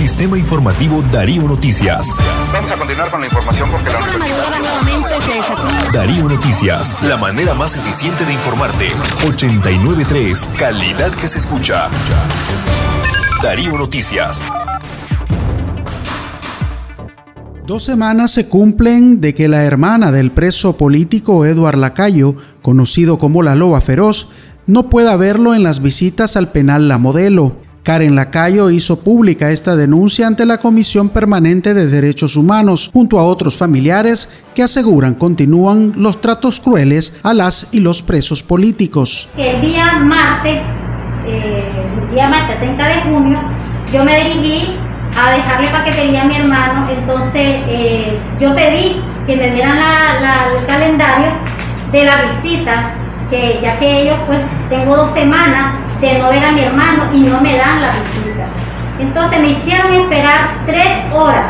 Sistema Informativo Darío Noticias. Vamos a continuar con la información porque la Darío Noticias, la manera más eficiente de informarte. 893, calidad que se escucha. Darío Noticias. Dos semanas se cumplen de que la hermana del preso político Eduard Lacayo, conocido como la Loba Feroz, no pueda verlo en las visitas al penal La Modelo. Karen Lacayo hizo pública esta denuncia ante la Comisión Permanente de Derechos Humanos, junto a otros familiares que aseguran continúan los tratos crueles a las y los presos políticos. El día martes, eh, el día martes 30 de junio, yo me dirigí a dejarle paquetería a mi hermano, entonces eh, yo pedí que me dieran el calendario de la visita, que ya que ellos pues tengo dos semanas de no ver a mi hermano y no me dan la visita. Entonces me hicieron esperar tres horas,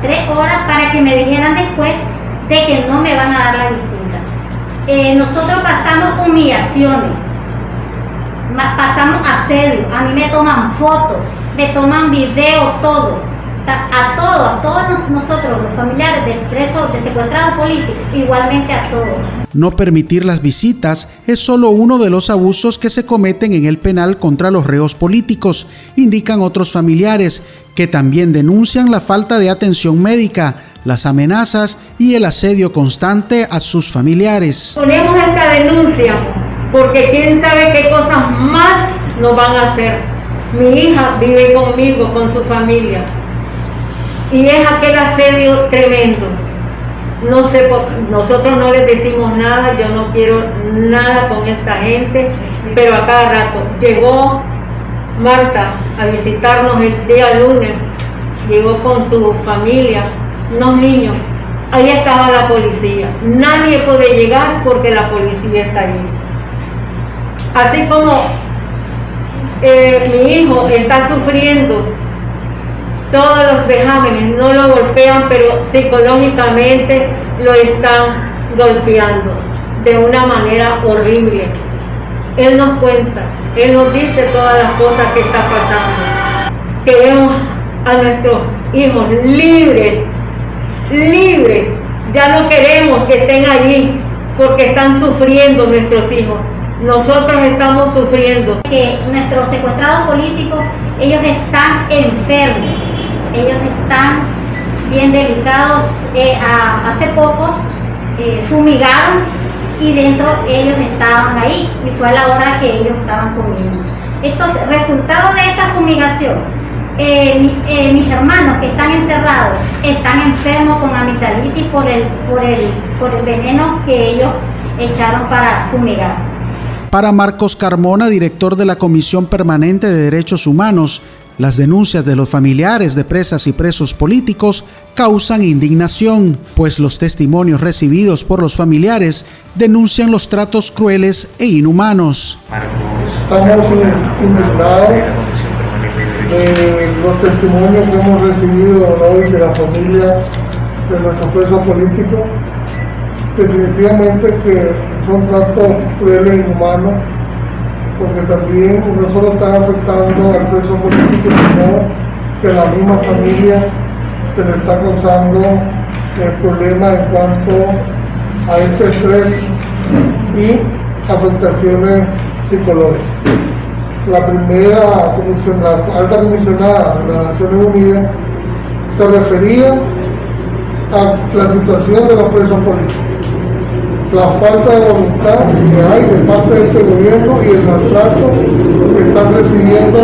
tres horas para que me dijeran después de que no me van a dar la visita. Eh, nosotros pasamos humillaciones, pasamos asedio, a mí me toman fotos, me toman video, todo. A todos, a todos nosotros, los familiares de presos, de secuestrados políticos, igualmente a todos. No permitir las visitas es solo uno de los abusos que se cometen en el penal contra los reos políticos, indican otros familiares, que también denuncian la falta de atención médica, las amenazas y el asedio constante a sus familiares. Ponemos esta denuncia porque quién sabe qué cosas más nos van a hacer mi hija vive conmigo, con su familia. Y es aquel asedio tremendo. No sé, nosotros no les decimos nada, yo no quiero nada con esta gente, pero a cada rato llegó Marta a visitarnos el día lunes, llegó con su familia, unos niños, ahí estaba la policía. Nadie puede llegar porque la policía está ahí. Así como eh, mi hijo está sufriendo todos los vejámenes, no lo golpean, pero psicológicamente lo están golpeando de una manera horrible. Él nos cuenta, Él nos dice todas las cosas que está pasando. Queremos a nuestros hijos libres, libres. Ya no queremos que estén allí porque están sufriendo nuestros hijos nosotros estamos sufriendo. Que nuestros secuestrados políticos, ellos están enfermos, ellos están bien delicados. Eh, hace poco eh, fumigaron y dentro ellos estaban ahí y fue a la hora que ellos estaban comiendo. Entonces, resultado de esa fumigación, eh, mis hermanos que están encerrados están enfermos con amigdalitis por el, por el, por el veneno que ellos echaron para fumigar. Para Marcos Carmona, director de la Comisión Permanente de Derechos Humanos, las denuncias de los familiares de presas y presos políticos causan indignación, pues los testimonios recibidos por los familiares denuncian los tratos crueles e inhumanos. Estamos indignados los testimonios que hemos recibido hoy de la familia de nuestro preso político definitivamente que son tratos crueles e inhumanos, porque también no solo están afectando al preso político, sino que a la misma familia se le está causando el problema en cuanto a ese estrés y afectaciones psicológicas. La primera comisión, la alta comisionada de las Naciones Unidas se refería a la situación de los presos políticos la falta de voluntad que hay de parte de este gobierno y el maltrato que están recibiendo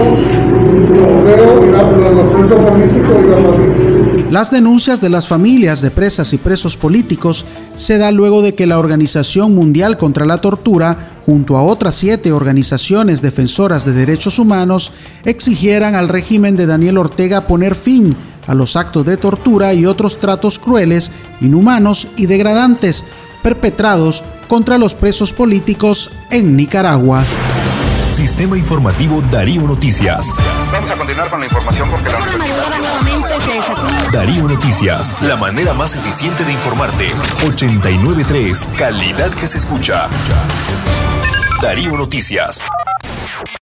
los y los presos políticos y la familia. Las denuncias de las familias de presas y presos políticos se da luego de que la Organización Mundial contra la Tortura, junto a otras siete organizaciones defensoras de derechos humanos, exigieran al régimen de Daniel Ortega poner fin a los actos de tortura y otros tratos crueles, inhumanos y degradantes perpetrados contra los presos políticos en Nicaragua. Sistema Informativo Darío Noticias. Vamos a continuar con la información porque la Darío Noticias, la manera más eficiente de informarte. 893, calidad que se escucha. Darío Noticias.